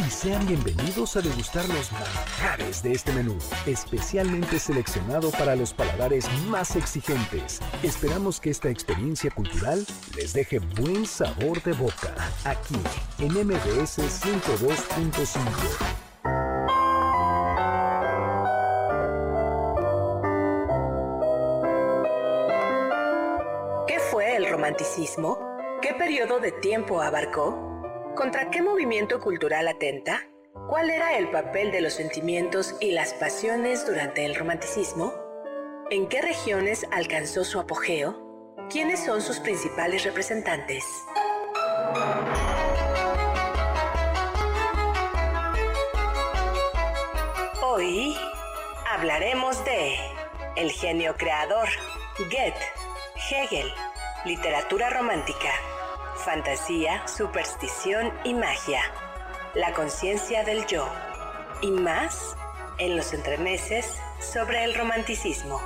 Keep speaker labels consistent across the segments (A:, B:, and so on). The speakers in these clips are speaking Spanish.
A: Y sean bienvenidos a degustar los manjares de este menú, especialmente seleccionado para los paladares más exigentes. Esperamos que esta experiencia cultural les deje buen sabor de boca, aquí en MBS 102.5.
B: ¿Qué fue el romanticismo? ¿Qué periodo de tiempo abarcó? ¿Contra qué movimiento cultural atenta? ¿Cuál era el papel de los sentimientos y las pasiones durante el romanticismo? ¿En qué regiones alcanzó su apogeo? ¿Quiénes son sus principales representantes? Hoy hablaremos de el genio creador, Goethe, Hegel, literatura romántica fantasía, superstición y magia, la conciencia del yo y más en los entremeses sobre el romanticismo.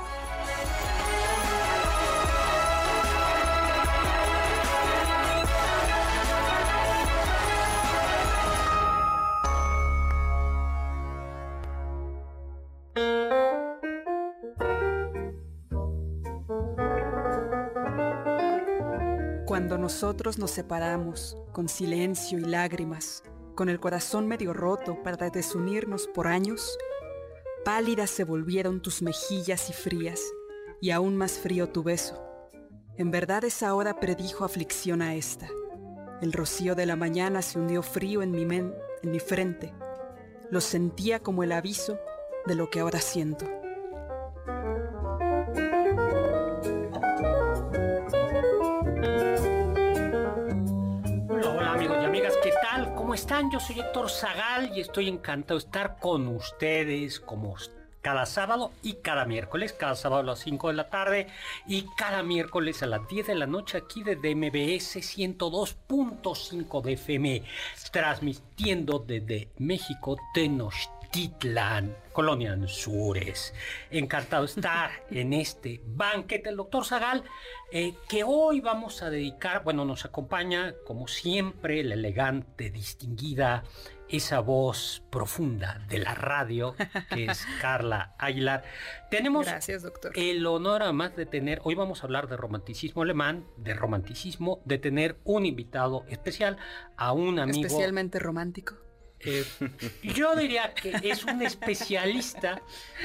C: Nosotros nos separamos, con silencio y lágrimas, con el corazón medio roto para desunirnos por años, pálidas se volvieron tus mejillas y frías, y aún más frío tu beso. En verdad esa hora predijo aflicción a esta. El rocío de la mañana se hundió frío en mi, en mi frente. Lo sentía como el aviso de lo que ahora siento.
D: Están? Yo soy Héctor Zagal y estoy encantado de estar con ustedes como cada sábado y cada miércoles, cada sábado a las 5 de la tarde y cada miércoles a las 10 de la noche aquí desde MBS 102.5 de FM, transmitiendo desde México, Tenochtitlan, Colonia Anzures. Encantado de estar en este banquete del doctor Zagal, eh, que hoy vamos a dedicar, bueno, nos acompaña como siempre la elegante, distinguida, esa voz profunda de la radio, que es Carla Aguilar. Tenemos
C: Gracias, doctor.
D: el honor además de tener, hoy vamos a hablar de romanticismo alemán, de romanticismo, de tener un invitado especial, a un amigo...
C: Especialmente romántico.
D: Eh, yo diría que es un especialista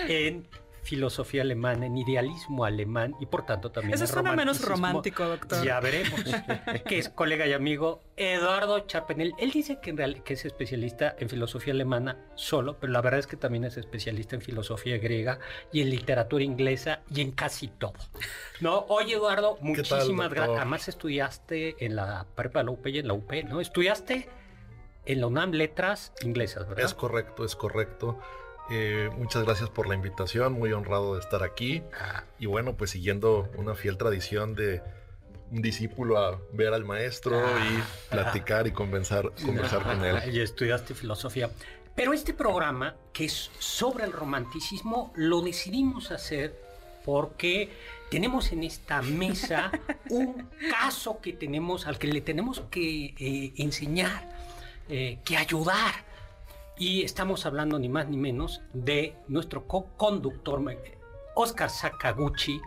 D: en filosofía alemana, en idealismo alemán y por tanto también
C: Eso
D: en
C: suena menos romántico, doctor.
D: Ya veremos. que es colega y amigo Eduardo Charpenel. Él dice que, en real, que es especialista en filosofía alemana solo, pero la verdad es que también es especialista en filosofía griega y en literatura inglesa y en casi todo. No, oye Eduardo, muchísimas gracias. Además estudiaste en la prepa de la UP y en la UP, ¿no? Estudiaste en la UNAM letras inglesas, ¿verdad?
E: Es correcto, es correcto. Eh, muchas gracias por la invitación, muy honrado de estar aquí. Y bueno, pues siguiendo una fiel tradición de un discípulo a ver al maestro y platicar y conversar, conversar con él.
D: Y estudiaste filosofía. Pero este programa, que es sobre el romanticismo, lo decidimos hacer porque tenemos en esta mesa un caso que tenemos, al que le tenemos que eh, enseñar, eh, que ayudar. Y estamos hablando ni más ni menos de nuestro co-conductor Oscar Sakaguchi,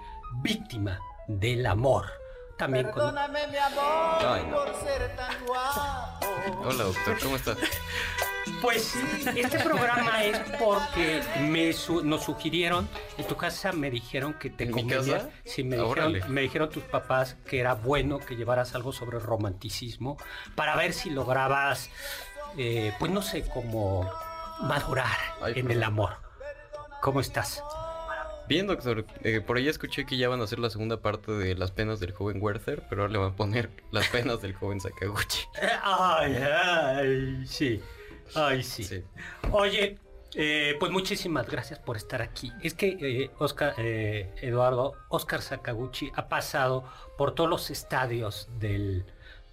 D: víctima del amor. También
F: Perdóname, mi amor,
G: Ay, no.
F: por ser tan guapo.
G: Hola, doctor, ¿cómo estás?
D: Pues este programa es porque me nos sugirieron, en tu casa me dijeron que te
F: ¿En mi casa?
D: Sí, me dijeron, me dijeron tus papás que era bueno que llevaras algo sobre romanticismo para ver si lograbas, eh, pues no sé, cómo madurar
F: Ay,
D: en el amor. ¿Cómo estás?
F: Bien, doctor. Eh, por ahí escuché que ya van a hacer la segunda parte de las penas del joven Werther, pero ahora le van a poner las penas del joven Sakaguchi.
D: Ay, ay, sí. Ay, sí.
F: Sí.
D: Oye, eh, pues muchísimas gracias por estar aquí. Es que eh, Oscar, eh, Eduardo, Oscar Sakaguchi ha pasado por todos los estadios del,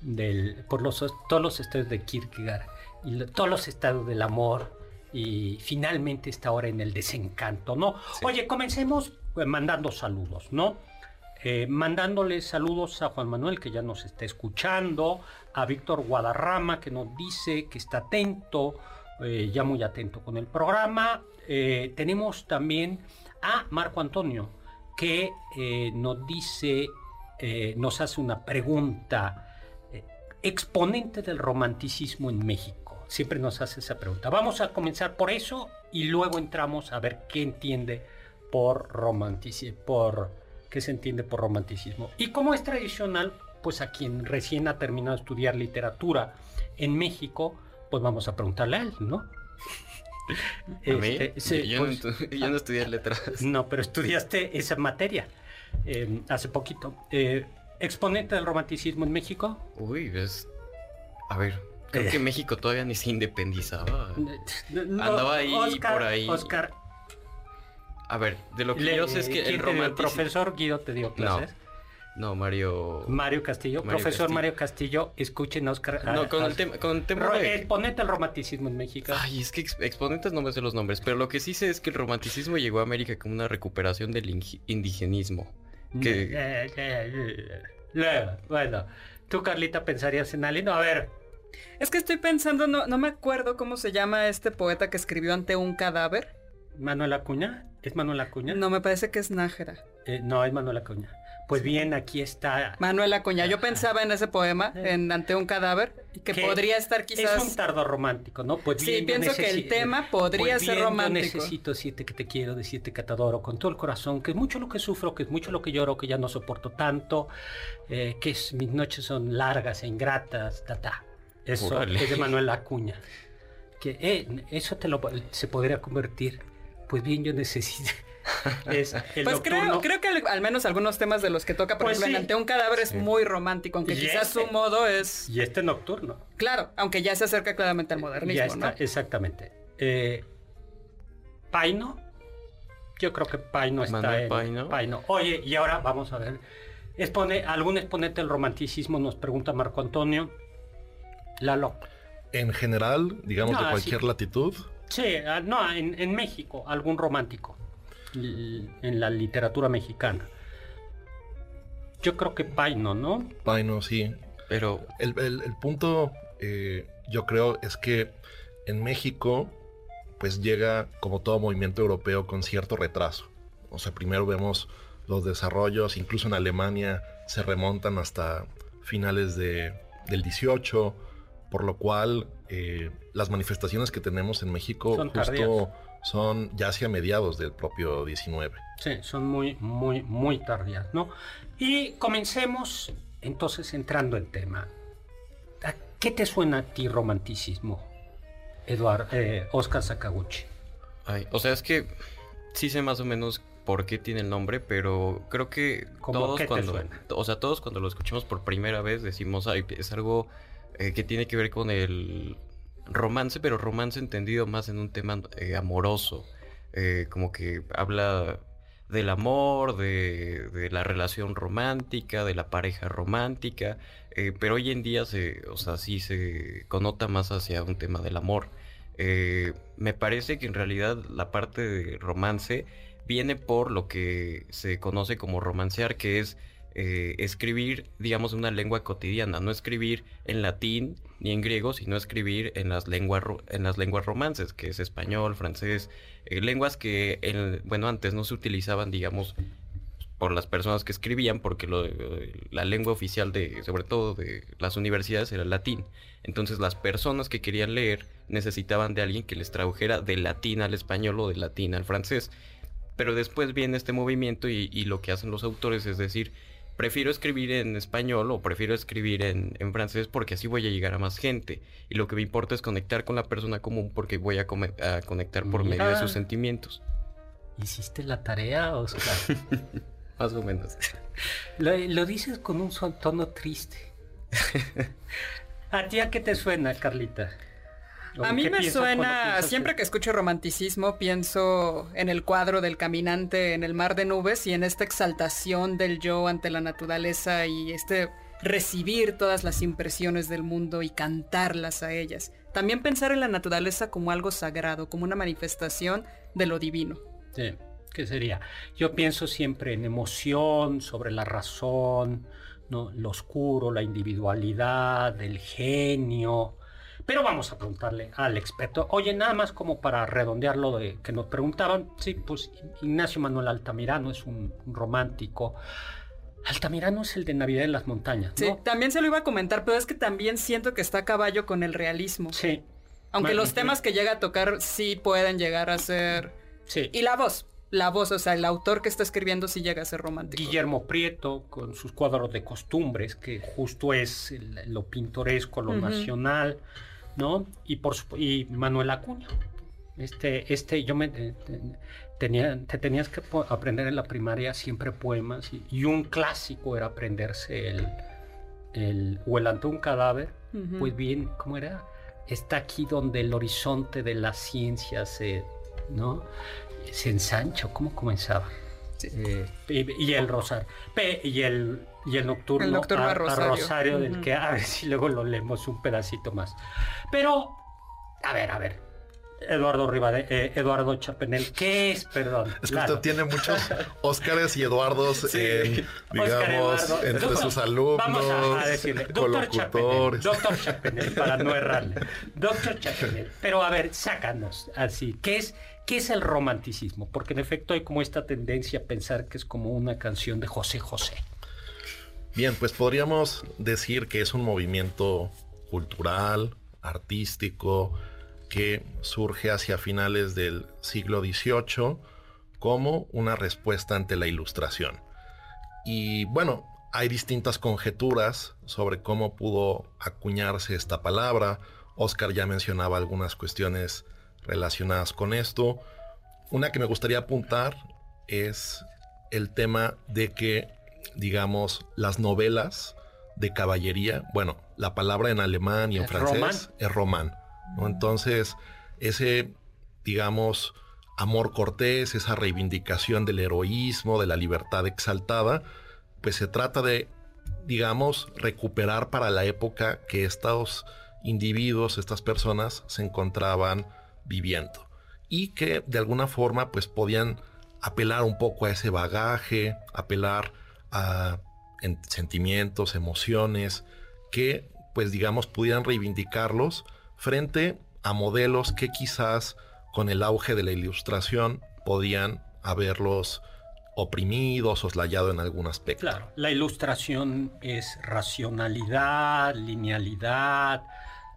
D: del por los, todos los estadios de Kierkegaard y lo- todos los estadios del amor y finalmente está ahora en el desencanto, ¿no?
F: Sí.
D: Oye, comencemos eh, mandando saludos, ¿no? Eh, mandándole saludos a Juan Manuel que ya nos está escuchando, a Víctor Guadarrama que nos dice que está atento, eh, ya muy atento con el programa. Eh, tenemos también a Marco Antonio que eh, nos dice, nos hace una pregunta, exponente del romanticismo en México. Siempre nos hace esa pregunta. Vamos a comenzar por eso y luego entramos a ver qué entiende por romanticismo, por qué se entiende por romanticismo. Y como es tradicional, pues a quien recién ha terminado de estudiar literatura en México, pues vamos a preguntarle a él, ¿no?
F: ¿A mí?
D: Este, sí,
F: yo,
D: pues,
F: no, yo no estudié letras.
D: no, pero estudiaste esa materia eh, hace poquito. Eh, exponente del romanticismo en México.
F: Uy, es... A ver, creo
D: Eh.
F: que México todavía ni se independizaba.
D: No,
F: Andaba ahí,
D: Oscar,
F: por ahí.
D: Oscar,
F: A ver, de lo que
D: le-
F: yo sé es que
D: ¿quién
F: el romanticismo...
D: profesor Guido te dio clases.
F: No, Mario...
D: Mario Castillo,
F: Mario
D: profesor
F: Castillo.
D: Mario Castillo, escuchen Oscar.
F: No,
D: a-
F: con
D: a-
F: el tema, con el tema
D: Ro-
F: de...
D: Exponente del romanticismo en México.
F: Ay, es que ex- exponentes no me sé los nombres, pero lo que sí sé es que el romanticismo llegó a América como una recuperación del indigenismo. que-
D: Eh, eh, eh, eh, Bueno, tú Carlita pensarías en alguien. A ver,
C: Es que estoy pensando, no, no me acuerdo cómo se llama este poeta que escribió ante un cadáver.
D: Manuel Acuña. ¿Es Manuel Acuña?
C: No, me parece que es Nájera.
D: Eh, no, es Manuel Acuña. Pues bien, aquí está.
C: Manuel Acuña. Yo pensaba en ese poema, en Ante un cadáver, que
D: Que
C: podría estar
D: Es un
C: quizás...
D: tardo romántico, ¿no? Pues
C: Sí,
D: bien, yo
C: pienso que el tema podría
D: pues
C: ser romántico.
D: Yo necesito decirte que te quiero, decirte que te adoro con todo el corazón, que es mucho lo que sufro, que es mucho lo que lloro, que ya no soporto tanto, eh, que es- mis noches son largas e ingratas, ta, ta. Eso es de Manuel Acuña. Que eh, eso te lo se podría convertir. Pues bien, yo necesito. es el
C: Pues creo, creo que al, al menos algunos temas de los que toca, por
D: Pues
C: ejemplo,
D: sí.
C: Ante un cadáver es
F: Sí.
C: muy romántico, aunque
D: Y
C: quizás
D: este-
C: su modo es...
D: Y este nocturno.
C: Claro, aunque ya se acerca claramente al
D: Ya
C: modernismo,
D: está,
C: ¿no?
D: exactamente. Eh, Paino. Yo creo que Paino está en
F: Paino.
D: Oye, y ahora vamos a ver. Expone, algún exponente del romanticismo nos pregunta Marco Antonio. Lalo.
E: En general, digamos
D: No,
E: de
D: así-
E: cualquier latitud,
D: Sí, ah, no, en, en México, algún romántico. En la literatura mexicana. Yo creo que Paino, ¿no?
E: Paino sí.
F: Pero
E: El, el- el punto, eh, yo creo, es que en México, pues llega, como todo movimiento europeo, con cierto retraso. O sea, primero vemos los desarrollos, incluso en Alemania se remontan hasta finales de, del 18, por lo cual eh, las manifestaciones que tenemos en México
D: Son
E: justo
D: tardías.
E: son ya hacia mediados del propio 19.
D: Sí, son muy, muy, muy tardías, ¿no? Y comencemos entonces entrando en tema. ¿A ¿Qué te suena a ti romanticismo, Eduardo, eh, Oscar Sakaguchi?
F: Ay, o sea, es que sí sé más o menos por qué tiene el nombre, pero creo que
D: ¿Cómo
F: todos
D: qué te
F: cuando,
D: suena?
F: o sea, todos cuando lo escuchamos por primera vez decimos, ay, es algo eh, que tiene que ver con el romance, pero romance entendido más en un tema eh, amoroso, Eh, como que habla del amor, de, la relación romántica, de la pareja romántica, pero hoy en día se, o sea, sí se connota más hacia un tema del amor. Me parece que en realidad la parte de romance viene por lo que se conoce como romancear, que es eh, escribir, digamos, una lengua cotidiana, no escribir en latín ni en griego, sino escribir en las lenguas en las lenguas romances, que es español, francés, eh, lenguas que, en- bueno, antes no se utilizaban, digamos, por las personas que escribían, porque la lengua oficial de, sobre todo de las universidades, era el latín. Entonces las personas que querían leer necesitaban de alguien que les tradujera de latín al español o de latín al francés. Pero después viene este movimiento y, lo que hacen los autores es decir, prefiero escribir en español o prefiero escribir en, francés porque así voy a llegar a más gente. Y lo que me importa es conectar con la persona común porque voy a, conectar por medio de sus sentimientos.
D: ¿Hiciste la tarea, Oscar?
F: Más o menos.
D: Lo, dices con un tono triste. ¿A ti a qué te suena, Carlita?
C: A mí me suena, siempre que escucho romanticismo, pienso en el cuadro del caminante en el mar de nubes y en esta exaltación del yo ante la naturaleza y este recibir todas las impresiones del mundo y cantarlas a ellas. También pensar en la naturaleza como algo sagrado, como una manifestación de lo divino.
D: Sí. ¿Qué sería? Yo pienso siempre en emoción, sobre la razón, ¿no? lo oscuro, la individualidad, el genio. Pero vamos a preguntarle al experto. Oye, nada más como para redondear lo de que nos preguntaban. Sí, pues Ignacio Manuel Altamirano es un, romántico. Altamirano es el de Navidad en las montañas.
C: Sí, también se lo iba a comentar, pero es que también siento que está a caballo con el realismo.
D: Sí.
C: Aunque los temas que llega a tocar sí pueden llegar a ser. Sí. Y la voz la voz, o sea, el autor que está escribiendo sí llega a ser romántico.
D: Guillermo Prieto, con sus cuadros de costumbres, que justo es lo pintoresco, lo nacional, ¿no? Y, por, y Manuel Acuña. Este, este, yo me eh, tenía, te tenías que aprender en la primaria siempre poemas y, un clásico era aprenderse el, el o el ante un cadáver, pues bien, ¿cómo era? Está aquí donde el horizonte de la ciencia se, ¿no? se ensanchó, ¿cómo comenzaba? Eh, y, el rosario, y el, y el nocturno,
C: el nocturno a, Rosario,
D: del que a ver si luego lo leemos un pedacito más. Pero, a ver, a ver, Eduardo Rivade, eh, Eduardo Chapenel, ¿qué es? Perdón.
E: Es que usted tiene muchos Óscares y Eduardos, digamos, entre sus alumnos. Vamos a, decirle,
D: doctor Chapenel, doctor Chapenel, para no errarle. Doctor Chapenel, pero a ver, sácanos así, ¿qué es? ¿Qué es el romanticismo? Porque en efecto hay como esta tendencia a pensar que es como una canción de José José.
E: Bien, pues podríamos decir que es un movimiento cultural, artístico, que surge hacia finales del siglo XVIII como una respuesta ante la ilustración. Y bueno, hay distintas conjeturas sobre cómo pudo acuñarse esta palabra. Oscar ya mencionaba algunas cuestiones relacionadas con esto. Una que me gustaría apuntar es el tema de que, digamos, las novelas de caballería, bueno, la palabra en alemán y en francés es román. Entonces, ese, digamos, amor cortés, esa reivindicación del heroísmo, de la libertad exaltada, pues se trata de, digamos, recuperar para la época que estos individuos, estas personas, se encontraban viviendo y que de alguna forma pues podían apelar un poco a ese bagaje, apelar a sentimientos, emociones que pues digamos pudieran reivindicarlos frente a modelos que quizás con el auge de la ilustración podían haberlos oprimido, soslayado en algún aspecto.
D: Claro, la ilustración es racionalidad, linealidad,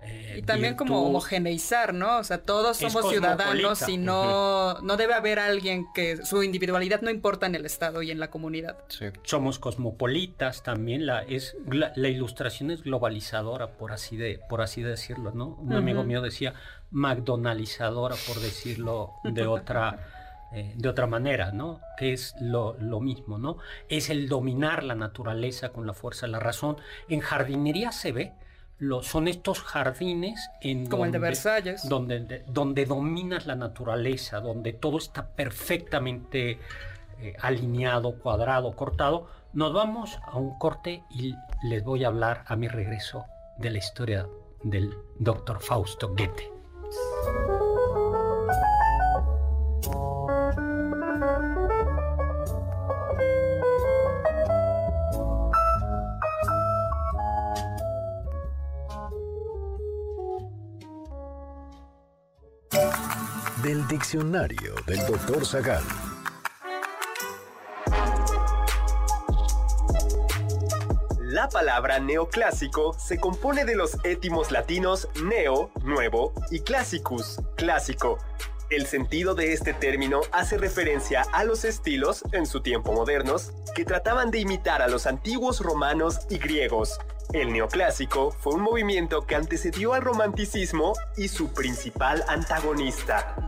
C: eh, y también como homogeneizar, ¿no? O sea, todos somos ciudadanos y no, no debe haber alguien que su individualidad no importa en el Estado y en la comunidad.
D: Somos cosmopolitas también, la, es, la, ilustración es globalizadora, por así, de, por así decirlo, ¿no? Un amigo mío decía McDonaldizadora, por decirlo de otra... Eh, de otra manera, ¿no? Que es lo, lo, mismo, ¿no? Es el dominar la naturaleza con la fuerza de la razón. En jardinería se ve, son estos jardines en
C: como el de Versalles.
D: donde, donde dominas la naturaleza donde todo está perfectamente eh, alineado cuadrado cortado. Nos vamos a un corte y les voy a hablar a mi regreso de la historia del doctor Fausto Goethe
A: del diccionario del doctor Zagal.
G: La palabra neoclásico se compone de los étimos latinos neo, nuevo, y classicus, clásico. El sentido de este término hace referencia a los estilos, en su tiempo modernos, que trataban de imitar a los antiguos romanos y griegos. El neoclásico fue un movimiento que antecedió al romanticismo y su principal antagonista.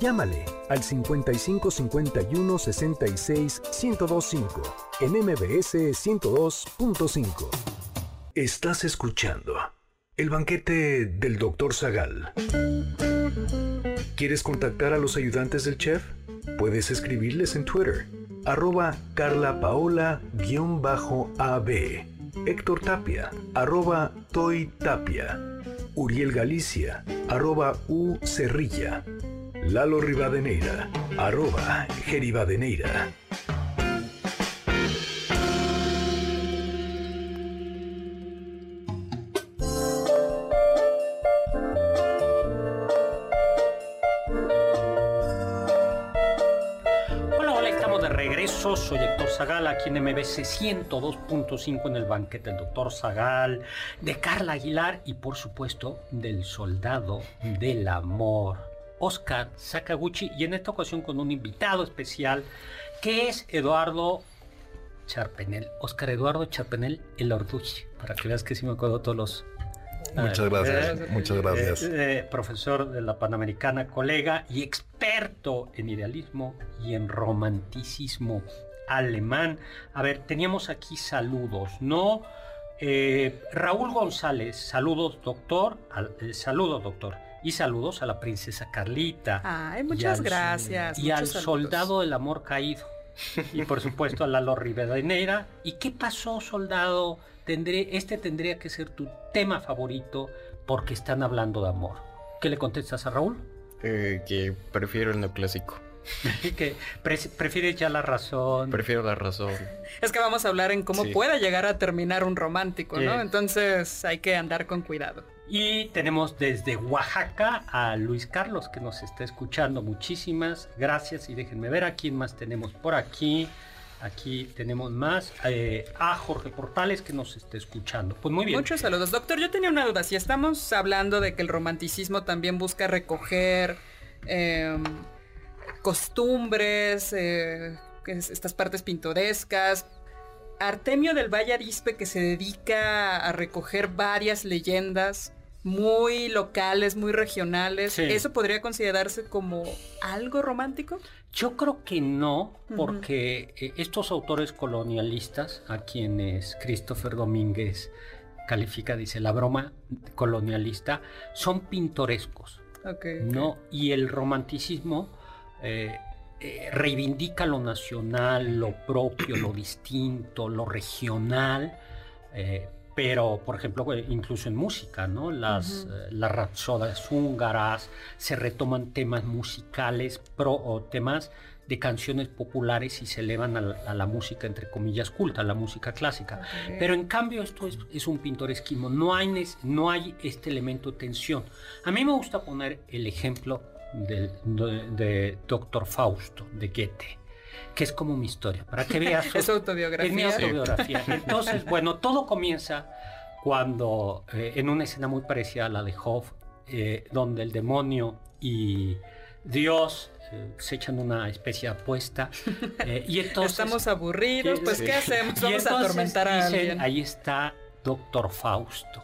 A: Llámale al 55 51 66 1025 en MBS 102.5. Estás escuchando el banquete del Dr. Zagal. ¿Quieres contactar a los ayudantes del chef? Puedes escribirles en Twitter, arroba carlapaola-ab, Héctor Tapia, arroba Toy Tapia, Uriel Galicia, arroba U Cerrilla, Lalo Rivadeneira, arroba Geribadeneira.
D: Hola, hola, estamos de regreso. Soy Héctor Zagal, aquí en MBC 102.5 en el banquete del doctor Zagal, de Carla Aguilar y por supuesto del soldado del amor, Oscar Sakaguchi, y en esta ocasión con un invitado especial que es Eduardo Charpenel, Oscar Eduardo Charpenel El Orduch, para que veas que sí me acuerdo todos los
E: Muchas gracias, muchas gracias.
D: eh, eh, profesor de la Panamericana, colega y experto en idealismo y en romanticismo alemán. A ver, teníamos aquí saludos, ¿no? Eh, Raúl González, saludos doctor, al- eh, saludos doctor, y saludos a la princesa Carlita.
C: Ay,
D: y
C: muchas
D: al-
C: gracias.
D: Y al
C: saludos.
D: soldado del amor caído. Y por supuesto a Lalo Rivadeneira. ¿Y qué pasó, soldado? Tendré, este tendría que ser tu tema favorito porque están hablando de amor. ¿Qué le contestas a Raúl?
F: Eh, que prefiero el neoclásico.
D: que pre- prefieres ya la razón.
F: Prefiero la razón.
C: Es que vamos a hablar en cómo
F: Sí.
C: puede llegar a terminar un romántico, ¿no?
D: Sí.
C: Entonces hay que andar con cuidado.
D: Y tenemos desde Oaxaca a Luis Carlos que nos está escuchando. Muchísimas gracias y déjenme ver a quién más tenemos por aquí. Aquí tenemos más eh, a Jorge Portales que nos está escuchando. Pues muy bien.
C: Muchos saludos. Doctor, yo tenía una duda. Si estamos hablando de que el romanticismo también busca recoger em, costumbres, eh, estas partes pintorescas, Artemio del Valle Arispe que se dedica a recoger varias leyendas muy locales, muy regionales,
D: Sí.
C: ¿eso podría considerarse como algo romántico?
D: Yo creo que no, porque eh, estos autores colonialistas, a quienes Christopher Domínguez califica, dice, la broma colonialista, son pintorescos. Y el romanticismo eh, eh, reivindica lo nacional, lo propio, lo distinto, lo regional, eh, pero, por ejemplo, eh, incluso en música, ¿no? Las, eh, las rapsodas húngaras, se retoman temas musicales pro, o temas de canciones populares y se elevan a la, a la música, entre comillas, culta, a la música clásica. Pero en cambio esto es, es un pintoresquismo, no hay, no hay este elemento de tensión. A mí me gusta poner el ejemplo del- de, de Doctor Fausto, de Goethe, que es como mi historia, para que veas.
C: Es autobiografía.
D: Es mi autobiografía. Entonces, bueno, todo comienza cuando, eh, en una escena muy parecida a la de Hoff, eh, donde el demonio y Dios eh, se echan una especie de apuesta. eh, y entonces,
C: Estamos aburridos, pues. ¿qué hacemos? Vamos a atormentar a
D: dicen,
C: alguien.
D: Ahí está Doctor Fausto,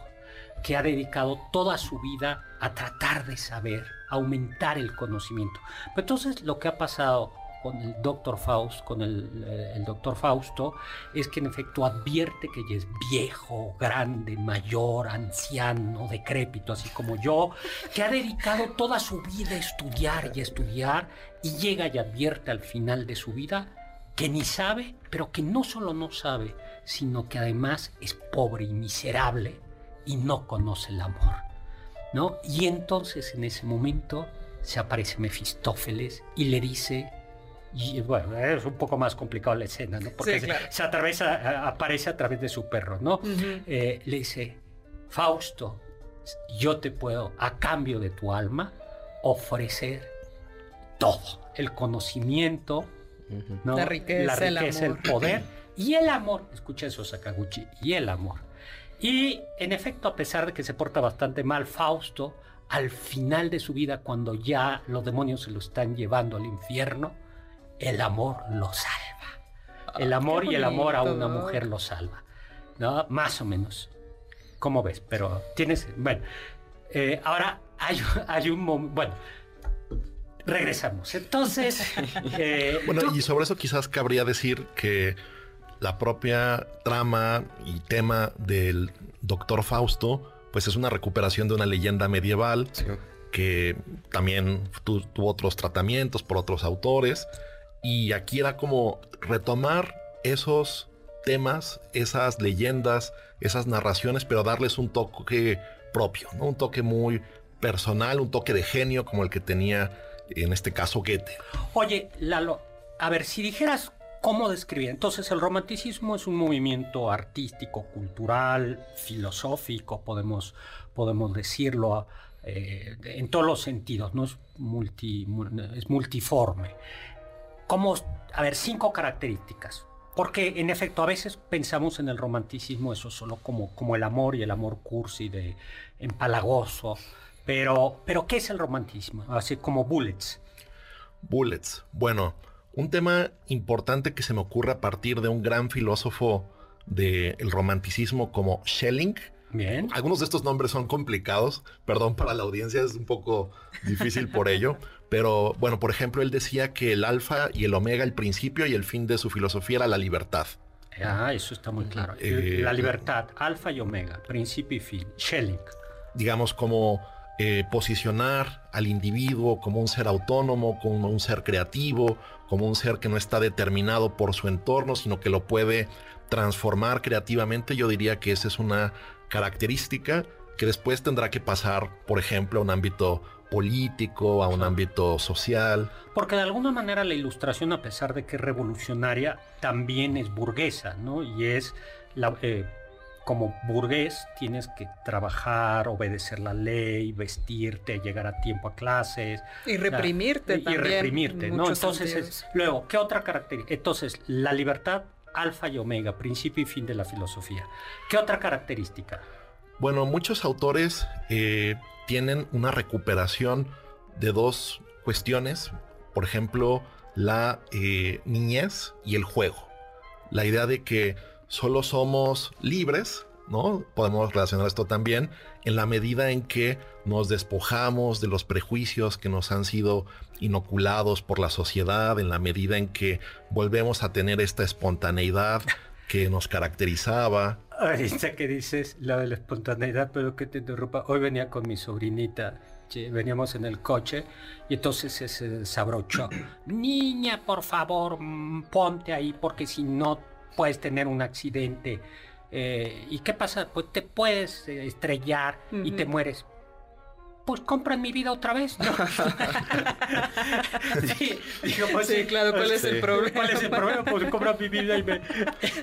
D: que ha dedicado toda su vida a tratar de saber, a aumentar el conocimiento. Pero entonces lo que ha pasado con el Doctor Faust, con el, eh, el Doctor Fausto, es que en efecto advierte que ya es viejo, grande, mayor, anciano, decrépito, así como yo, que ha dedicado toda su vida a estudiar y a estudiar, y llega y advierte al final de su vida que ni sabe, pero que no solo no sabe, sino que además es pobre y miserable y no conoce el amor. ¿no? Y entonces en ese momento se aparece Mefistófeles y le dice, y bueno, es un poco más complicado la escena, ¿no? Porque se, atraviesa, aparece a través de su perro, ¿no? Eh, le dice, Fausto, yo te puedo, a cambio de tu alma, ofrecer todo, el conocimiento, la riqueza, el, poder y el amor. Escucha eso, Sakaguchi, y el amor. Y en efecto, a pesar de que se porta bastante mal, Fausto, al final de su vida, cuando ya los demonios se lo están llevando al infierno, el amor lo salva. El ah, amor y el amor a una mujer lo salva. ¿No? Más o menos. ¿Cómo ves? Pero tienes. Bueno, eh, ahora hay, hay un momento. Bueno, regresamos. Entonces.
E: Eh, bueno, y sobre eso quizás cabría decir que la propia trama y tema del Doctor Fausto, pues es una recuperación de una leyenda medieval que también tuvo otros tratamientos por otros autores. Y aquí era como retomar esos temas, esas leyendas, esas narraciones, pero darles un toque propio, ¿no? Un toque muy personal, un toque de genio como el que tenía en este caso Goethe.
D: Oye, a ver, si dijeras cómo describir, entonces el romanticismo es un movimiento artístico, cultural, filosófico, podemos, podemos decirlo eh, en todos los sentidos, no es, multi, es multiforme. ¿Cómo, a ver, cinco características. Porque en efecto a veces pensamos en el romanticismo eso solo como, como el amor y el amor cursi de empalagoso, pero, pero ¿qué es el romanticismo? Así como bullets.
E: Bullets. Bueno, un tema importante que se me ocurre a partir de un gran filósofo del romanticismo como Schelling.
D: Bien.
E: Algunos de estos nombres son complicados, perdón para la audiencia, es un poco difícil por ello, pero bueno, por ejemplo, él decía que el alfa y el omega, el principio y el fin de su filosofía era la libertad.
D: Ah, eso está muy claro. Eh, la libertad, alfa y omega, principio y fin. Schelling.
E: Digamos como eh, posicionar al individuo como un ser autónomo, como un ser creativo, como un ser que no está determinado por su entorno, sino que lo puede transformar creativamente, yo diría que esa es una característica que después tendrá que pasar, por ejemplo, a un ámbito político, a un ámbito social.
D: Porque de alguna manera la ilustración, a pesar de que es revolucionaria, también es burguesa, ¿no? Y es la, eh, como burgués tienes que trabajar, obedecer la ley, vestirte, llegar a tiempo a clases.
C: Y reprimirte
D: y,
C: también.
D: Y reprimirte, ¿no? Entonces, luego, ¿qué otra característica? Entonces, la libertad, alfa y omega, principio y fin de la filosofía. ¿Qué otra característica?
E: Bueno, muchos autores eh, tienen una recuperación de dos cuestiones. Por ejemplo, la eh, niñez y el juego. La idea de que solo somos libres, ¿no? Podemos relacionar esto también en la medida en que nos despojamos de los prejuicios que nos han sido inoculados por la sociedad, en la medida en que volvemos a tener esta espontaneidad que nos caracterizaba.
D: Ahorita que dices la de la espontaneidad, pero que te interrumpa. Hoy venía con mi sobrinita, veníamos en el coche y entonces se desabrochó. Niña, por favor, mm, ponte ahí porque si no puedes tener un accidente. Eh, ¿Y qué pasa? Pues te puedes eh, estrellar y te mueres. Pues compra mi vida otra vez.
C: sí, pues sí, claro, ¿cuál es el problema?
D: ¿Cuál es el problema? Pues compra mi vida y me.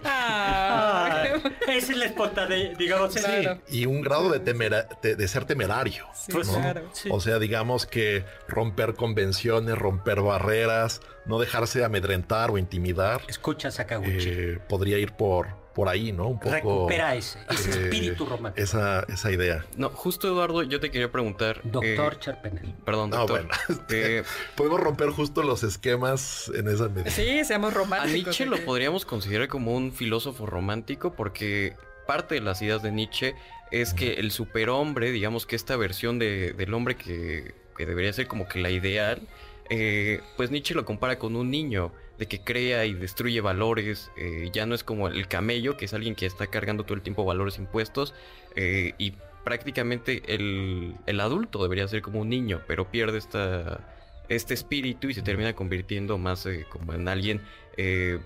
D: ah, esa es la espontaneidad, digamos.
E: Sí, y un grado de, de, ser temerario. Pues, claro. O sea, digamos que romper convenciones, romper barreras, no dejarse amedrentar o intimidar.
D: Escucha, Sakaguchi.
E: Eh, podría ir por, por ahí, ¿no?
D: Un poco. Recupera ese, ese eh, espíritu romántico.
E: Esa, esa idea.
F: No, justo Eduardo, yo te quería preguntar.
D: Doctor eh, Charpenel.
F: Perdón, ah, doctor.
E: Ah, bueno. Eh, podemos romper justo los esquemas en esa medida.
C: Sí, seamos románticos.
F: A Nietzsche lo podríamos considerar como un filósofo romántico porque parte de las ideas de Nietzsche es que el superhombre, digamos que esta versión de, del hombre que, que debería ser como que la ideal, eh, pues Nietzsche lo compara con un niño, de que crea y destruye valores, eh, ya no es como el camello, que es alguien que está cargando todo el tiempo valores impuestos, eh, y prácticamente el, adulto debería ser como un niño, pero pierde esta, este espíritu y se termina convirtiendo más eh, como en alguien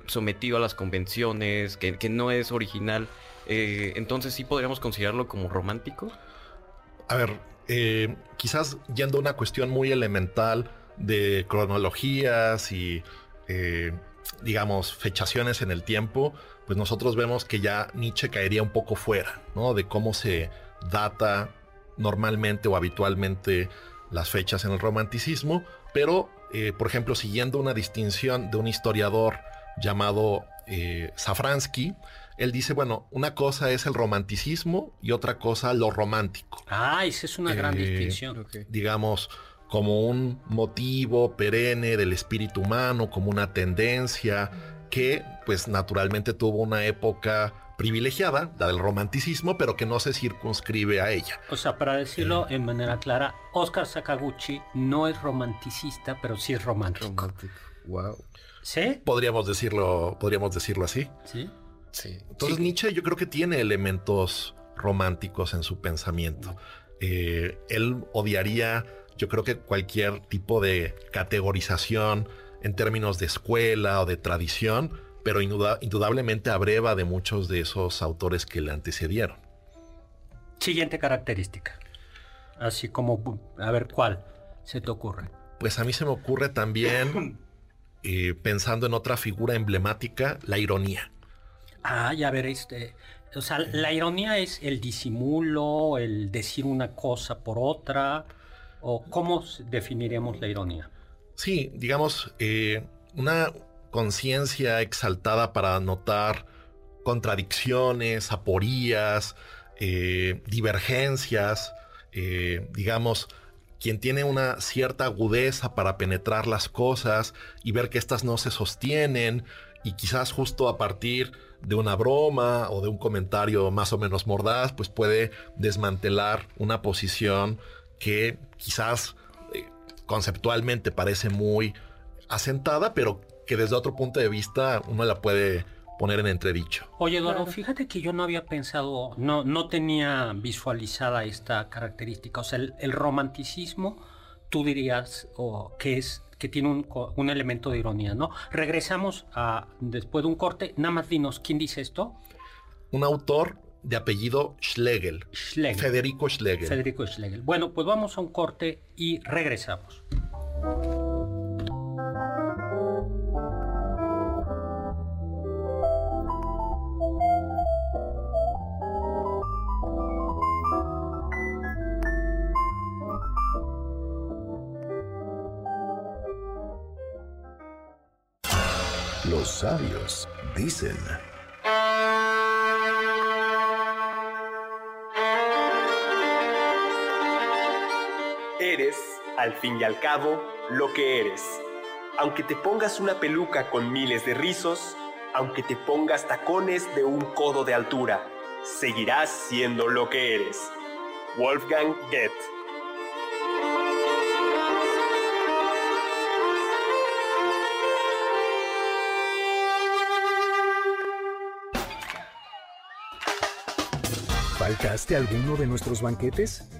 F: sometido a las convenciones, que, que no es original. Entonces sí podríamos considerarlo como romántico.
E: A ver, quizás yendo a una cuestión muy elemental de cronologías y, eh, digamos, fechaciones en el tiempo, pues nosotros vemos que ya Nietzsche caería un poco fuera, ¿no? De cómo se data normalmente o habitualmente las fechas en el romanticismo, pero, eh, por ejemplo, siguiendo una distinción de un historiador llamado eh, Safransky, él dice, bueno, una cosa es el romanticismo y otra cosa lo romántico.
D: Ah, esa es una gran
E: Eh,
D: distinción.
E: digamos, como un motivo perenne del espíritu humano, como una tendencia que, pues, naturalmente tuvo una época privilegiada, la del romanticismo, pero que no se circunscribe a ella.
D: O sea, para decirlo en manera clara, Oscar Sakaguchi no es romanticista, pero sí es romántico.
F: Wow.
D: ¿Sí?
E: Podríamos decirlo, podríamos decirlo así.
D: Sí.
F: Sí.
E: Entonces Nietzsche yo creo que tiene elementos románticos en su pensamiento. Eh, él odiaría, yo creo que cualquier tipo de categorización en términos de escuela o de tradición, pero induda- indudablemente abreva de muchos de esos autores que le antecedieron.
D: Siguiente característica. Así como, a ver cuál se te ocurre.
E: Pues a mí se me ocurre también, eh, pensando en otra figura emblemática, la ironía.
D: Ah, ya ver, este. O sea, la ironía es el disimulo, el decir una cosa por otra. ¿O cómo definiremos la ironía?
E: Sí, digamos, eh, una conciencia exaltada para notar contradicciones, aporías, eh, divergencias, eh, digamos, quien tiene una cierta agudeza para penetrar las cosas y ver que éstas no se sostienen y quizás justo a partir de una broma o de un comentario más o menos mordaz, pues puede desmantelar una posición que quizás eh, conceptualmente parece muy asentada, pero que desde otro punto de vista uno la puede poner en entredicho.
D: Oye, Eduardo, fíjate que yo no había pensado, no, no tenía visualizada esta característica. O sea, el, el romanticismo, tú dirías o que es que tiene un, co- un elemento de ironía, ¿no? Regresamos a después de un corte. Nada más dinos, ¿quién dice esto?
E: Un autor de apellido Schlegel,
D: Schlegel.
E: Federico Schlegel.
D: Federico Schlegel. Bueno, pues vamos a un corte y regresamos.
A: Los sabios dicen.
G: Al fin y al cabo, lo que eres. Aunque te pongas una peluca con miles de rizos, aunque te pongas tacones de un codo de altura, seguirás siendo lo que eres. Wolfgang Goethe
A: ¿Faltaste alguno de nuestros banquetes?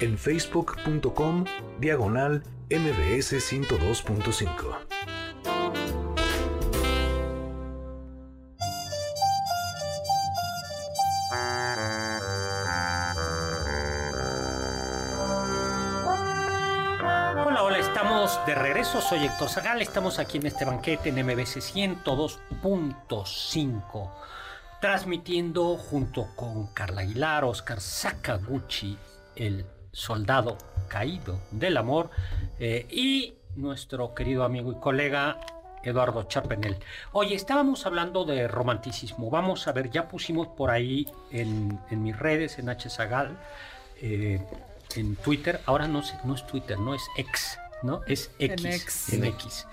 A: en facebook.com diagonal mbs 102.5.
D: Hola, hola, estamos de regreso. Soy Héctor Zagal. Estamos aquí en este banquete en MBC 102.5, transmitiendo junto con Carla Aguilar, Oscar Sakaguchi, el soldado caído del amor, eh, y nuestro querido amigo y colega Eduardo Chapenel. Oye, estábamos hablando de romanticismo. Vamos a ver, ya pusimos por ahí en, en mis redes, en H. Zagal, eh, en Twitter. Ahora no, sé, no es Twitter, no es ex. ¿no? Es X.
C: En X.
D: En X.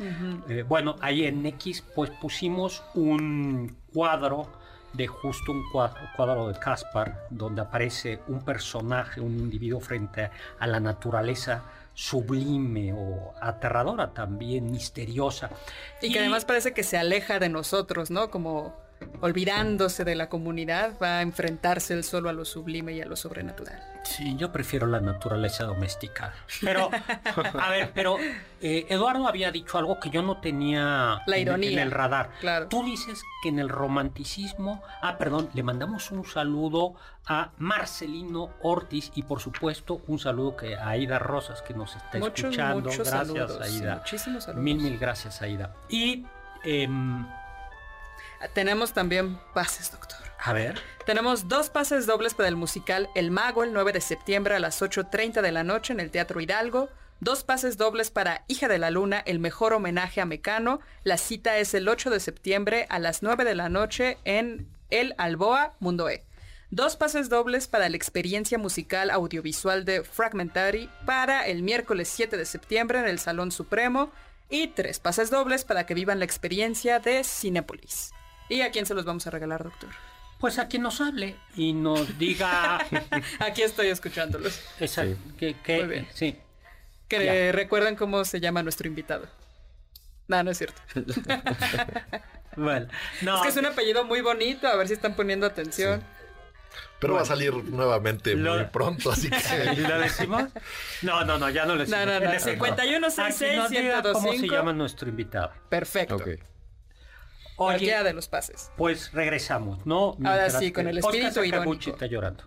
D: Eh, bueno, ahí en X pues pusimos un cuadro de justo un cuadro, de Caspar, donde aparece un personaje, un individuo frente a la naturaleza sublime o aterradora también, misteriosa.
C: Y, que además parece que se aleja de nosotros, ¿no? Como olvidándose de la comunidad, va a enfrentarse él solo a lo sublime y a lo sobrenatural.
D: Sí, yo prefiero la naturaleza doméstica. Pero, a ver, pero eh, Eduardo había dicho algo que yo no tenía
C: La
D: en-
C: ironía.
D: en el radar.
C: Claro.
D: Tú dices que en el romanticismo, ah, perdón, le mandamos un saludo a Marcelino Ortiz y por supuesto un saludo que a Aida Rosas que nos está
C: Muchos,
D: escuchando.
C: muchos
D: gracias,
C: saludos.
D: Aida.
C: Muchísimos saludos.
D: Mil, mil gracias, Aida. Y, em,
C: Tenemos también pases, doctor.
D: a ver,
C: Tenemos dos pases dobles para el musical El Mago el 9 de septiembre a las 8.30 de la noche en el Teatro Hidalgo. Dos pases dobles para Hija de la Luna, el mejor homenaje a Mecano. La cita es el 8 de septiembre a las 9 de la noche en El Alboa, Mundo E. Dos pases dobles para la experiencia musical audiovisual de Fragmentary para el miércoles 7 de septiembre en el Salón Supremo. Y tres pases dobles para que vivan la experiencia de Cinépolis. ¿Y a quién se los vamos a regalar, doctor?
D: pues a quien nos hable y nos diga
C: Aquí estoy escuchándolos.
D: esa, que, que-
C: Muy bien.
D: sí.
C: Que
D: Ya.
C: recuerden cómo se llama nuestro invitado. No, no es cierto.
D: Bueno, no,
C: Es que es un apellido muy bonito, a ver si están poniendo atención.
E: Pero va a salir nuevamente
D: Lo-
E: muy pronto, así que...
D: ¿Lo decimos? No, no, no, ya no lo decimos.
C: No, no, no,
D: El-
C: 51
D: Aquí nos diga ¿Cómo se
C: 1025.
D: llama nuestro invitado?
C: Perfecto.
F: Ok.
C: Cualquiera
D: Oye,
C: de los pases.
D: pues regresamos, ¿no?
C: Ahora
D: Mientras
C: sí, con el espíritu irónico.
D: está llorando.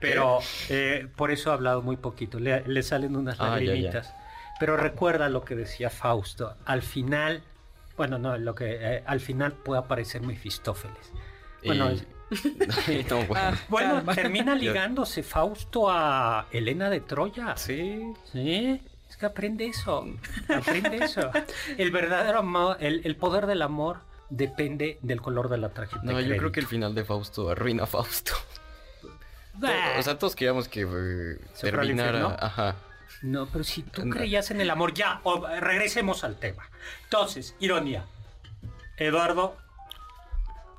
D: Pero eh, por eso ha hablado muy poquito. Le, le salen unas
F: Ah, ya, ya.
D: lagrimitas. Pero recuerda lo que decía Fausto. Al final, bueno, no, lo que eh, al final puede aparecer Mefistófeles. Bueno,
F: Y-
D: es-
F: No, bueno.
C: Ah,
D: bueno, termina ligándose Fausto a Elena de Troya.
F: Sí.
D: Sí, es que aprende eso. Aprende eso. El verdadero amor, el, el poder del amor depende del color de la tarjeta.
F: No,
D: de
F: yo creo que el final de Fausto arruina a Fausto.
D: Bah.
F: O sea, todos queríamos que eh,
D: ¿Se fuera al
F: terminara. Ajá.
D: No, pero si tú
F: No.
D: creías en el amor, ya, regresemos al tema. Entonces, ironía. Eduardo,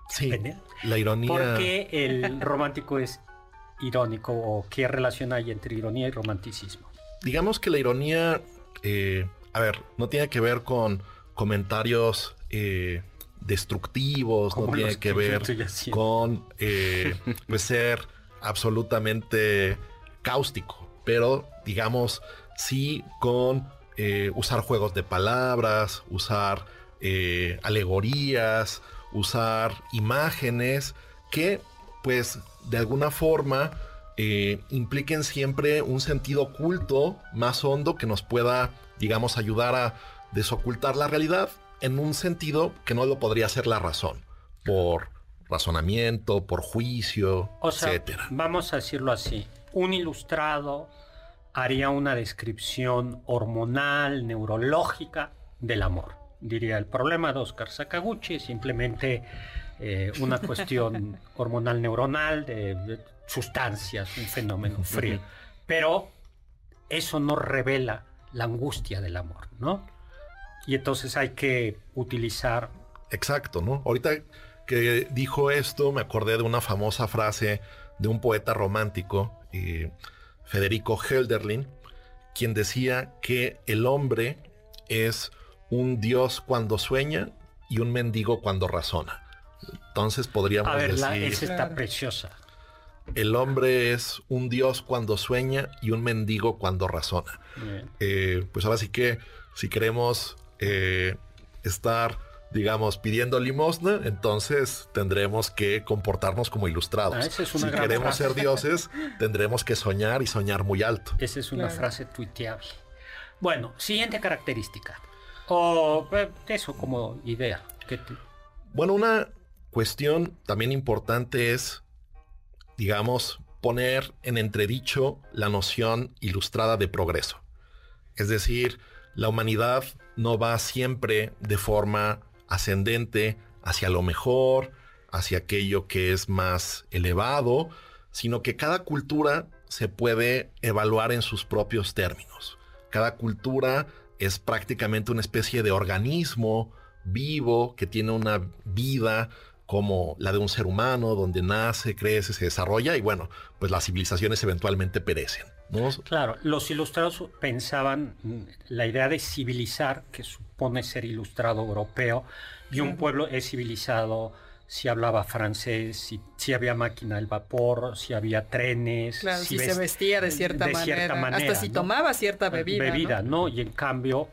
E: Sí,
D: Depende.
E: la ironía...
D: ¿por qué el romántico es irónico o qué relación hay entre ironía y romanticismo?
E: digamos que la ironía, eh, a ver, no tiene que ver con comentarios eh, destructivos, no tiene que ver con eh, pues ser absolutamente cáustico, pero digamos sí con eh, usar juegos de palabras, usar eh, alegorías, usar imágenes que pues de alguna forma eh, impliquen siempre un sentido oculto más hondo que nos pueda, digamos, ayudar a desocultar la realidad en un sentido que no lo podría hacer la razón, por razonamiento, por juicio,
D: O sea,
E: etcétera.
D: vamos a decirlo así. Un ilustrado haría una descripción hormonal, neurológica del amor. Diría, el problema de Oscar Sakaguchi es simplemente eh, una cuestión hormonal neuronal de, de sustancias, un fenómeno frío. Pero eso no revela la angustia del amor, ¿no? Y entonces hay que utilizar
E: Exacto, ¿no? Ahorita que dijo esto, me acordé de una famosa frase de un poeta romántico, eh, Federico Hölderlin, quien decía que el hombre es un dios cuando sueña y un mendigo cuando razona. Entonces podríamos
D: A ver, la,
E: decir,
D: esa está
C: Claro.
D: preciosa.
E: el hombre es un dios cuando sueña y un mendigo cuando razona. Eh, pues ahora sí que si queremos eh, estar, digamos, pidiendo limosna, entonces tendremos que comportarnos como ilustrados.
D: Ah, esa es una
E: si
D: gran
E: queremos
D: frase.
E: ser dioses, tendremos que soñar y soñar muy alto.
D: Esa es una
C: Claro.
D: frase tuiteable. Bueno, siguiente característica. O eh, eso como idea. que te-
E: Bueno, una cuestión también importante es, digamos, poner en entredicho la noción ilustrada de progreso. Es decir, la humanidad no va siempre de forma ascendente hacia lo mejor, hacia aquello que es más elevado, sino que cada cultura se puede evaluar en sus propios términos. Cada cultura es prácticamente una especie de organismo vivo que tiene una vida como la de un ser humano, donde nace, crece, se desarrolla y bueno, pues las civilizaciones eventualmente perecen.
D: Claro, los ilustrados pensaban mm, la idea de civilizar, que supone ser ilustrado europeo, y un pueblo es civilizado si hablaba francés, si, había máquina del vapor, si había trenes.
C: si, se vestía de cierta, manera, hasta si tomaba cierta bebida.
D: Bebida, ¿no? Y en cambio,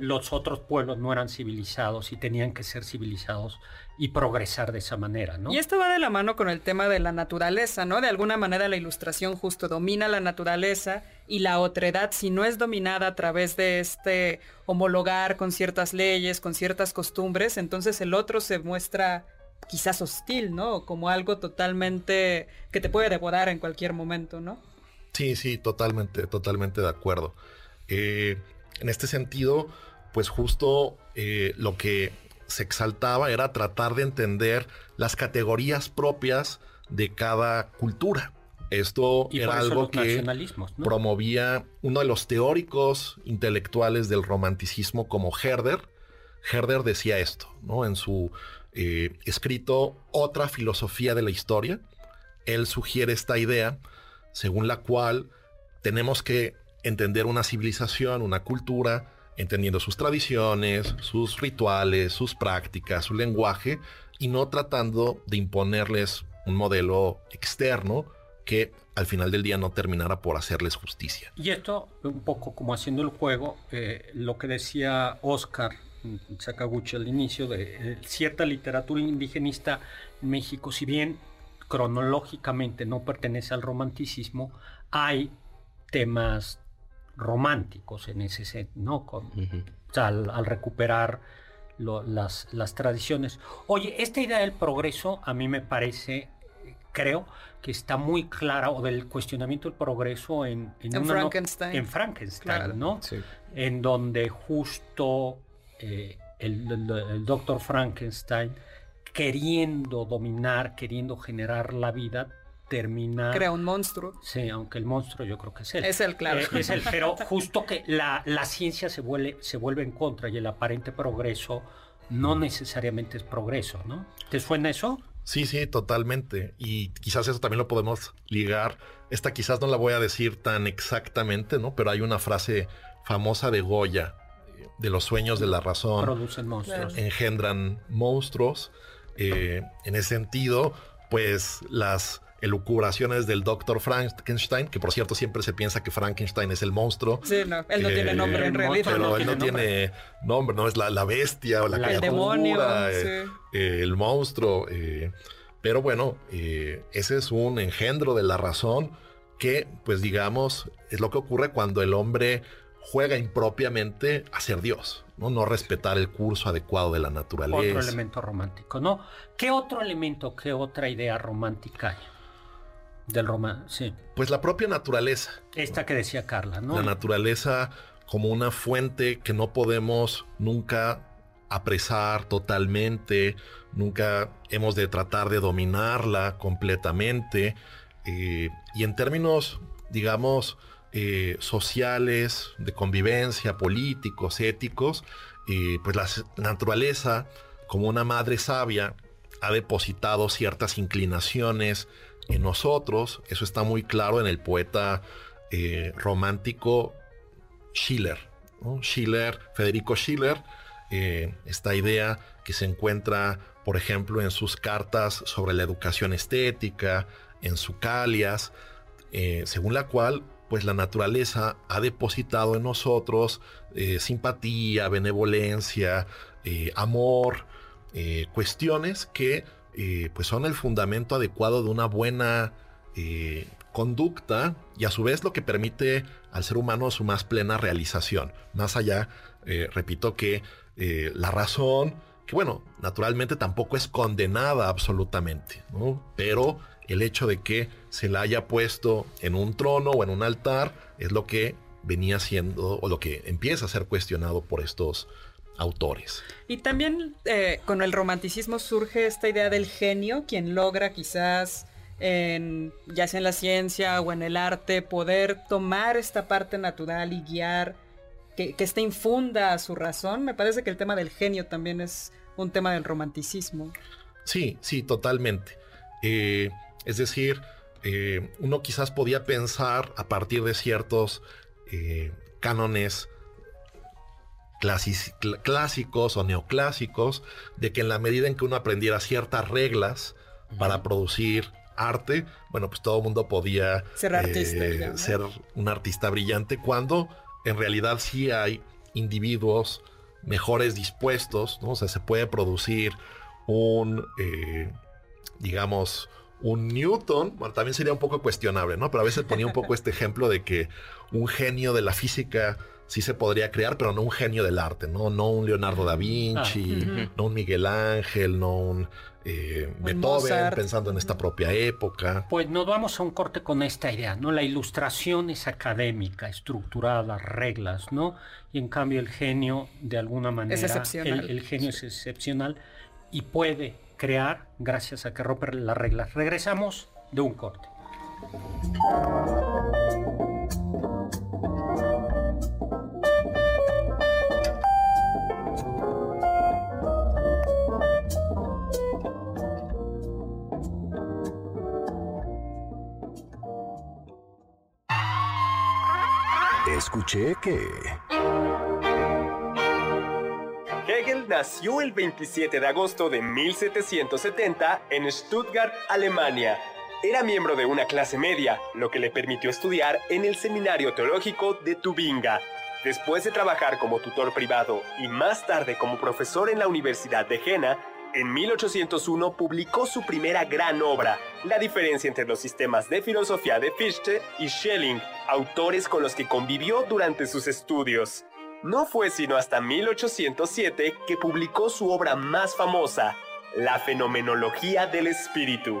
D: los otros pueblos no eran civilizados y tenían que ser civilizados y progresar de esa manera, ¿no?
C: Y esto va de la mano con el tema de la naturaleza, ¿no? De alguna manera la ilustración justo domina la naturaleza y la otredad, si no es dominada a través de este homologar con ciertas leyes, con ciertas costumbres, entonces el otro se muestra quizás hostil, ¿no? Como algo totalmente que te puede devorar en cualquier momento, ¿no?
E: Sí, sí, totalmente, totalmente de acuerdo. Eh, en este sentido, pues justo eh, lo que se exaltaba era tratar de entender las categorías propias de cada cultura. Esto era algo que promovía uno de los teóricos intelectuales del romanticismo como Herder. Herder decía esto, ¿no? En su eh, escrito Otra filosofía de la historia, él sugiere esta idea según la cual tenemos que entender una civilización, una cultura, entendiendo sus tradiciones, sus rituales, sus prácticas, su lenguaje, y no tratando de imponerles un modelo externo que al final del día no terminara por hacerles justicia.
D: Y esto, un poco como haciendo el juego, eh, lo que decía Oscar Sakaguchi al inicio, de eh, cierta literatura indigenista en México, si bien cronológicamente no pertenece al romanticismo, hay temas románticos en ese sentido, ¿no? Con, al, recuperar las, las tradiciones. Oye, esta idea del progreso a mí me parece, creo, que está muy clara, o del cuestionamiento del progreso en,
C: en, Frankenstein.
D: en Frankenstein, ¿no? En donde justo eh, el, el doctor Frankenstein, queriendo dominar, queriendo generar la vida, termina...
C: Crea un monstruo.
D: Sí, aunque el monstruo yo creo que es él.
C: Es el claro.
D: Eh, es el, pero justo que la, la ciencia se vuelve, se vuelve en contra y el aparente progreso no necesariamente es progreso, ¿no? ¿Te suena eso?
E: Sí, sí, totalmente. Y quizás eso también lo podemos ligar. Esta quizás no la voy a decir tan exactamente, ¿no? Pero hay una frase famosa de Goya, de los sueños de la razón.
D: Producen monstruos.
E: Engendran monstruos. Eh, en ese sentido, pues las elucubraciones del doctor Frankenstein, que por cierto siempre se piensa que Frankenstein es el monstruo.
C: Sí, no, él no tiene nombre en realidad.
E: Pero él no tiene nombre, no es la, bestia o la,
C: el demonio,
E: eh, eh, el monstruo. Eh, pero bueno, ese es un engendro de la razón que, pues digamos, es lo que ocurre cuando el hombre juega impropiamente a ser Dios, ¿no? No respetar el curso adecuado de la naturaleza.
D: Otro elemento romántico, ¿no? ¿Qué otro elemento, qué otra idea romántica hay? Del román, sí.
E: Pues la propia naturaleza.
D: Esta que decía Carla, ¿no?
E: La naturaleza como una fuente que no podemos nunca apresar totalmente, nunca hemos de tratar de dominarla completamente. Eh, y en términos, digamos, eh, sociales, de convivencia, políticos, éticos, eh, pues la naturaleza, como una madre sabia, ha depositado ciertas inclinaciones en nosotros. Eso está muy claro en el poeta eh, romántico Schiller. Schiller, Federico Schiller, eh, esta idea que se encuentra, por ejemplo, en sus cartas sobre la educación estética, en su Calias, eh, según la cual pues la naturaleza ha depositado en nosotros simpatía, benevolencia, amor, cuestiones que eh, pues son el fundamento adecuado de una buena eh, conducta y a su vez lo que permite al ser humano su más plena realización. Más allá, eh, repito que la razón, que bueno, naturalmente tampoco es condenada absolutamente, pero el hecho de que se la haya puesto en un trono o en un altar es lo que venía siendo o lo que empieza a ser cuestionado por estos autores.
C: Y también eh, con el romanticismo surge esta idea del genio, quien logra quizás en, ya sea en la ciencia o en el arte, poder tomar esta parte natural y guiar que, que infunda su razón. Me parece que el tema del genio también es un tema del romanticismo.
E: Sí, sí, totalmente. Eh, es decir, eh, uno quizás podía pensar a partir de ciertos eh, clásicos o neoclásicos, de que en la medida en que uno aprendiera ciertas reglas para producir arte, bueno, pues todo el mundo podía
C: ser, artista,
E: ser un artista brillante, cuando en realidad sí hay individuos mejores dispuestos, ¿no? O sea, se puede producir un, digamos, un Newton, bueno, también sería un poco cuestionable, ¿no? Pero a veces ponía un poco este ejemplo de que un genio de la física sí se podría crear, pero no un genio del arte, ¿no? No un Leonardo da Vinci, ah, no un Miguel Ángel, no un, eh, Beethoven, pensando en esta propia época.
D: Pues nos vamos a un corte con esta idea, ¿no? La ilustración es académica, estructurada, reglas, ¿no? Y en cambio el genio, de alguna manera,
C: es excepcional.
D: El, el genio es excepcional y puede crear gracias a que romper las reglas. Regresamos de un corte.
A: Escuché que...
G: Hegel nació el 27 de agosto de 1770 en Stuttgart, Alemania. Era miembro de una clase media, lo que le permitió estudiar en el Seminario Teológico de Tubinga. Después de trabajar como tutor privado y más tarde como profesor en la Universidad de Jena, en 1801 publicó su primera gran obra, La diferencia entre los sistemas de filosofía de Fichte y Schelling, autores con los que convivió durante sus estudios. No fue sino hasta 1807 que publicó su obra más famosa, La Fenomenología del Espíritu.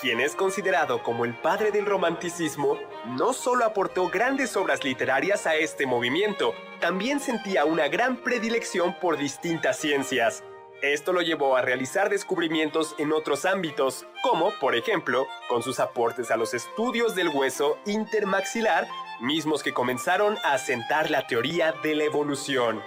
G: quien es considerado como el padre del romanticismo, no solo aportó grandes obras literarias a este movimiento, también sentía una gran predilección por distintas ciencias. Esto lo llevó a realizar descubrimientos en otros ámbitos, como, por ejemplo, con sus aportes a los estudios del hueso intermaxilar, mismos que comenzaron a asentar la teoría de la evolución.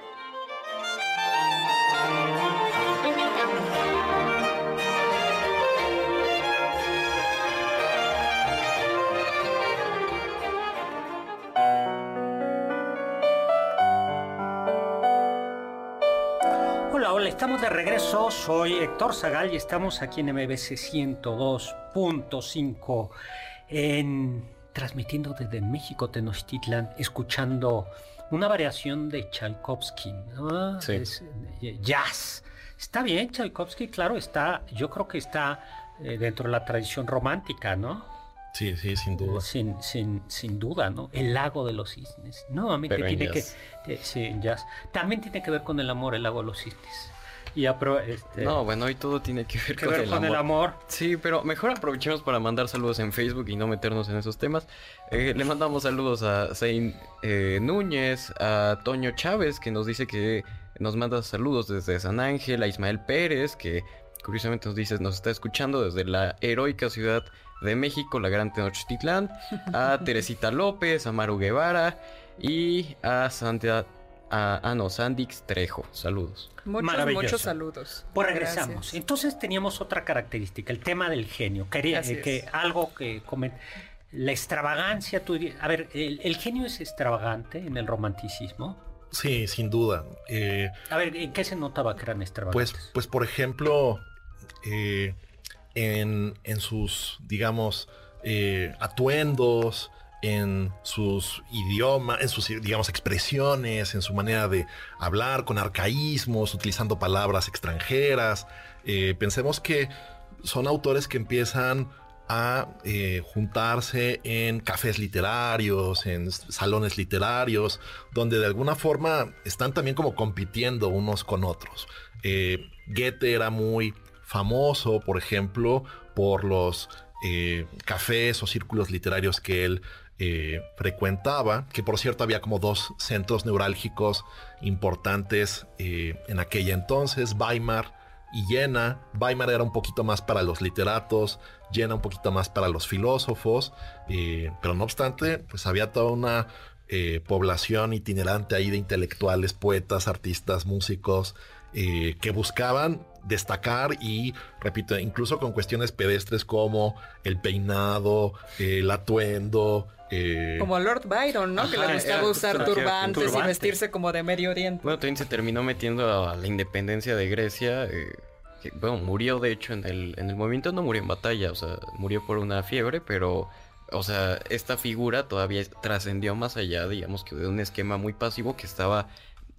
D: Estamos de regreso. Soy Héctor Zagal y estamos aquí en MBC 102.5 en transmitiendo desde México Tenochtitlan, escuchando una variación de Tchaikovsky, eh, jazz. Está bien, Tchaikovsky, claro, está, yo creo que está eh, dentro de la tradición romántica, ¿no?
E: Sí, sí, sin duda.
D: Sin, sin, sin duda, ¿no? El lago de los cisnes. Nuevamente tiene que. sí, jazz. También tiene que ver con el amor, el lago de los cisnes. Y este,
F: no, bueno, hoy todo tiene que ver,
D: con, el, el, amor.
F: Sí, pero mejor aprovechemos para mandar saludos en Facebook y no meternos en esos temas. Eh, le mandamos saludos a Zain eh, Núñez, a Toño Chávez, que nos dice que nos manda saludos desde San Ángel, a Ismael Pérez, que curiosamente nos dice, nos está escuchando desde la heroica ciudad de México, la gran Tenochtitlán, a Teresita López, a Maru Guevara y a Santa a, ah, no, Sandix Trejo. Saludos.
C: Muchos, muchos saludos.
D: Pues regresamos. Entonces teníamos otra característica, el tema del genio. Quería eh, que algo que la extravagancia, tú a ver, el, genio es extravagante en el romanticismo.
E: Sí, sin duda. Eh,
D: a ver, ¿en qué se notaba que eran extravagantes?
E: Pues, pues por ejemplo, eh, en, en, sus, digamos, atuendos, en sus idiomas, en sus, digamos, expresiones, en su manera de hablar, con arcaísmos, utilizando palabras extranjeras. Eh, pensemos que son autores que empiezan a eh, juntarse en cafés literarios, en salones literarios, donde de alguna forma están también como compitiendo unos con otros. Eh, Goethe era muy famoso, por ejemplo, por los eh, cafés o círculos literarios que él frecuentaba, que por cierto había como dos centros neurálgicos importantes en aquella entonces, Weimar y Jena. Weimar era un poquito más para los literatos, Jena un poquito más para los filósofos, eh, pero no obstante, pues había toda una eh, población itinerante ahí de intelectuales, poetas, artistas, músicos, eh, que buscaban destacar y, repito, incluso con cuestiones pedestres como el peinado, el atuendo,
C: como Lord Byron, ¿no? que le gustaba usar turbantes y vestirse como de Medio Oriente.
F: Bueno, también se terminó metiendo a la independencia de Grecia. bueno, murió de hecho en el, en el movimiento, no murió en batalla, o sea, murió por una fiebre, pero, o sea, esta figura todavía trascendió más allá, digamos que de un esquema muy pasivo que estaba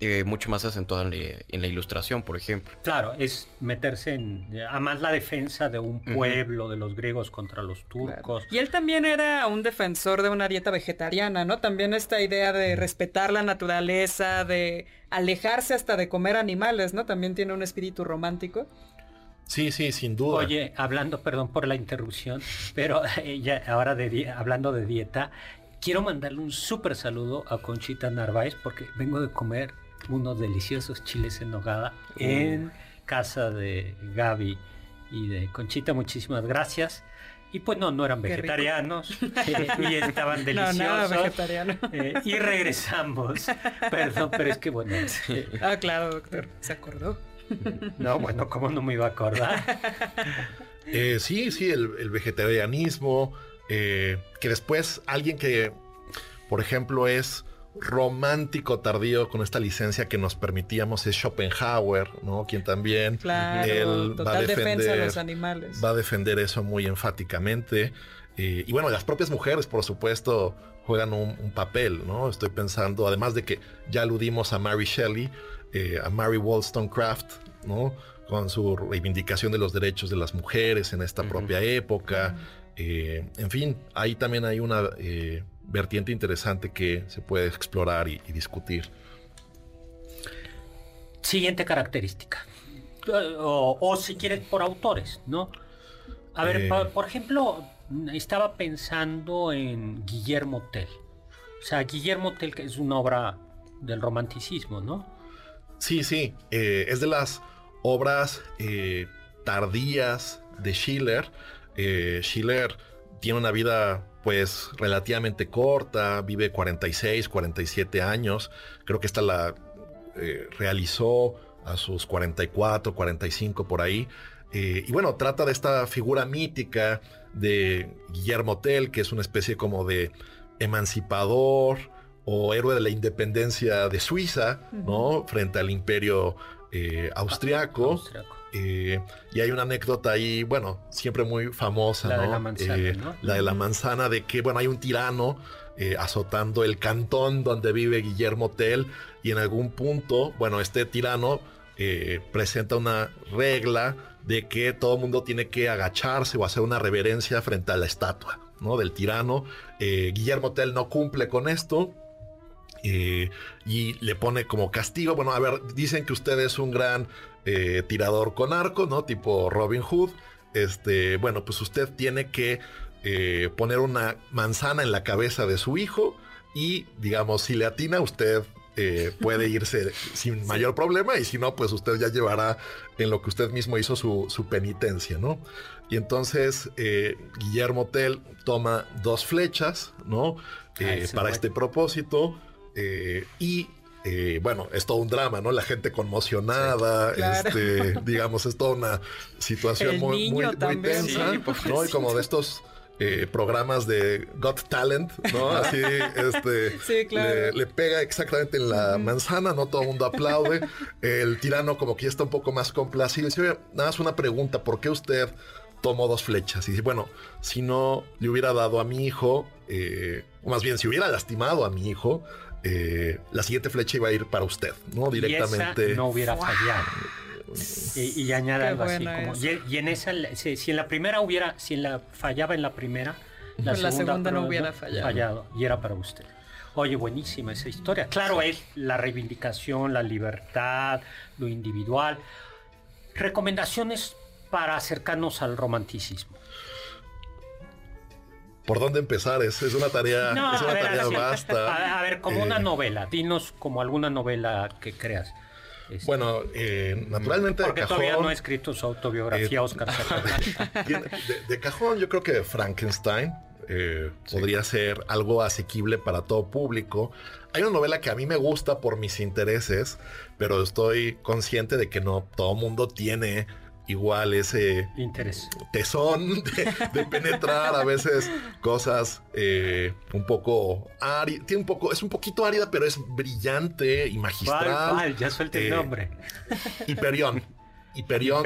F: eh, mucho más acentuado en, la ilustración, por ejemplo.
D: Claro, es meterse en, además la defensa de un pueblo, de los griegos contra los turcos.
C: Y él también era un defensor de una dieta vegetariana, ¿no? También esta idea de respetar la naturaleza, de alejarse hasta de comer animales, ¿no? También tiene un espíritu romántico.
E: Sí, sí, sin duda.
D: Oye, hablando, perdón por la interrupción, pero ya ahora de, hablando de dieta, quiero mandarle un súper saludo a Conchita Narváez porque vengo de comer unos deliciosos chiles en nogada en casa de Gaby y de Conchita. Muchísimas gracias. Y pues no, no eran vegetarianos eh, y estaban deliciosos. Eh, y regresamos. Perdón, pero es que bueno.
C: Eh, ah, claro, doctor. ¿Se acordó?
D: No, bueno, ¿cómo no me iba a acordar?
E: sí, sí, el, el vegetarianismo. que después alguien que, por ejemplo, es romántico tardío con esta licencia que nos permitíamos es Schopenhauer, ¿no? Quien también
C: él va a defender los animales.
E: Va a defender eso muy enfáticamente. Eh, y bueno, las propias mujeres, por supuesto, juegan un, papel, ¿no? Estoy pensando, además de que ya aludimos a Mary Shelley, eh, a Mary Wollstonecraft, ¿no? Con su reivindicación de los derechos de las mujeres en esta propia época. Eh, en fin, ahí también hay una vertiente interesante que se puede explorar y, discutir.
D: Siguiente característica. O, si quieres por autores, ¿no? A ver, eh. por, ejemplo, estaba pensando en Guillermo Tell. O sea, Guillermo Tell que es una obra del romanticismo, ¿no?
E: Sí, sí. Eh, es de las obras eh, tardías de Schiller. Schiller tiene una vida pues relativamente corta, vive 46, 47 años, creo que esta la eh, realizó a sus 44, 45 por ahí. Eh, y bueno, trata de esta figura mítica de Guillermo Tell, que es una especie como de emancipador o héroe de la independencia de Suiza, ¿no? Frente al imperio eh, austriaco. Eh, y hay una anécdota ahí, bueno, siempre muy famosa,
D: la De la manzana,
E: eh, La de la manzana, de que, bueno, hay un tirano eh, azotando el cantón donde vive Guillermo Tell, y en algún punto, bueno, este tirano presenta una regla de que todo el mundo tiene que agacharse o hacer una reverencia frente a la estatua, ¿no? Del tirano. Guillermo Tell no cumple con esto, y le pone como castigo, bueno, a ver, dicen que usted es un gran eh, tirador con arco, ¿no? Tipo Robin Hood. Este, bueno, pues usted tiene que eh, poner una manzana en la cabeza de su hijo y, digamos, si le atina, usted eh, puede irse sin mayor problema y si no, pues usted ya llevará en lo que usted mismo hizo su, penitencia, ¿no? Y entonces Guillermo Tell toma dos flechas, ¿no? para este propósito y eh, bueno, es todo un drama, ¿no? La gente conmocionada, este, digamos, es toda una situación muy, muy, tensa, ¿no? Y como de estos eh, programas de Got Talent, ¿no? Así, este, le, pega exactamente en la manzana, ¿no? Todo el mundo aplaude. El tirano como que ya está un poco más complacido. Dice, nada más una pregunta, ¿por qué usted tomó dos flechas y dice, bueno, si no le hubiera dado a mi hijo, eh, o más bien si hubiera lastimado a mi hijo, eh, la siguiente flecha iba a ir para usted, ¿no? Directamente.
D: Y esa no hubiera fallado. Y, y añade algo así como, y, en esa, si, en la primera hubiera, si en la fallaba en la primera, la,
H: segunda, no hubiera fallado.
D: fallado. Y era para usted. Oye, buenísima esa historia. Claro, es la reivindicación, la libertad, lo individual. Recomendaciones para acercarnos al romanticismo.
E: ¿Por dónde empezar? Es, una tarea, es una tarea vasta.
D: A, ver, como una eh, novela, dinos como alguna novela que creas.
E: Este, bueno, eh, naturalmente
D: Porque de cajón, todavía no ha escrito su autobiografía, eh, Oscar
E: de, de, cajón, yo creo que Frankenstein podría ser algo asequible para todo público. Hay una novela que a mí me gusta por mis intereses, pero estoy consciente de que no todo mundo tiene igual ese
D: interés.
E: tesón de, penetrar a veces cosas eh, un poco tiene un poco es un poquito árida pero es brillante y magistral.
D: Ya suelta el eh, nombre.
E: Hiperión. Hiperión,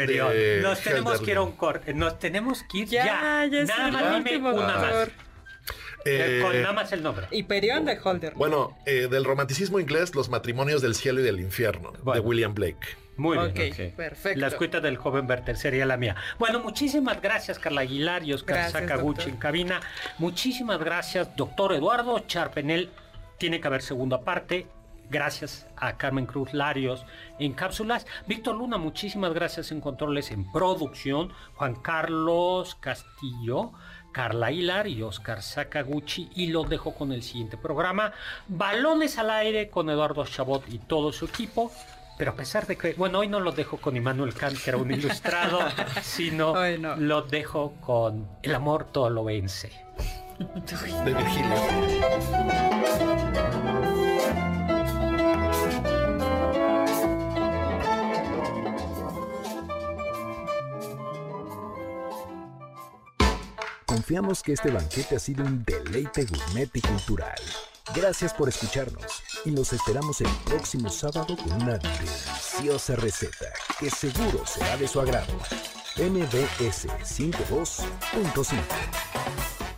D: nos tenemos que ir a un corte nos tenemos que ir ya, ya, nada más dime una más. eh, con nada más el nombre.
H: Hiperión de Holder.
E: Bueno, del romanticismo inglés, Los matrimonios del cielo y del infierno, de William Blake.
D: Muy bien. Perfecto. La escuita del joven Werther sería la mía. Bueno, muchísimas gracias, Carla Aguilar y Oscar Sakaguchi en cabina. Muchísimas gracias, doctor Eduardo Charpenel. Tiene que haber segunda parte. Gracias a Carmen Cruz Larios en cápsulas. Víctor Luna, muchísimas gracias en controles en producción. Juan Carlos Castillo. Carla Aguilar y Oscar Sakaguchi y los dejo con el siguiente programa. Balones al aire con Eduardo Chabot y todo su equipo. Pero a pesar de que, bueno, hoy no lo dejo con Immanuel Kant, que era un ilustrado, sino lo dejo con El amor todo lo vence.
E: De Virgilio.
A: Confiamos que este banquete ha sido un deleite gourmet y cultural. Gracias por escucharnos y nos esperamos el próximo sábado con una deliciosa receta que seguro será de su agrado. MBS 52.5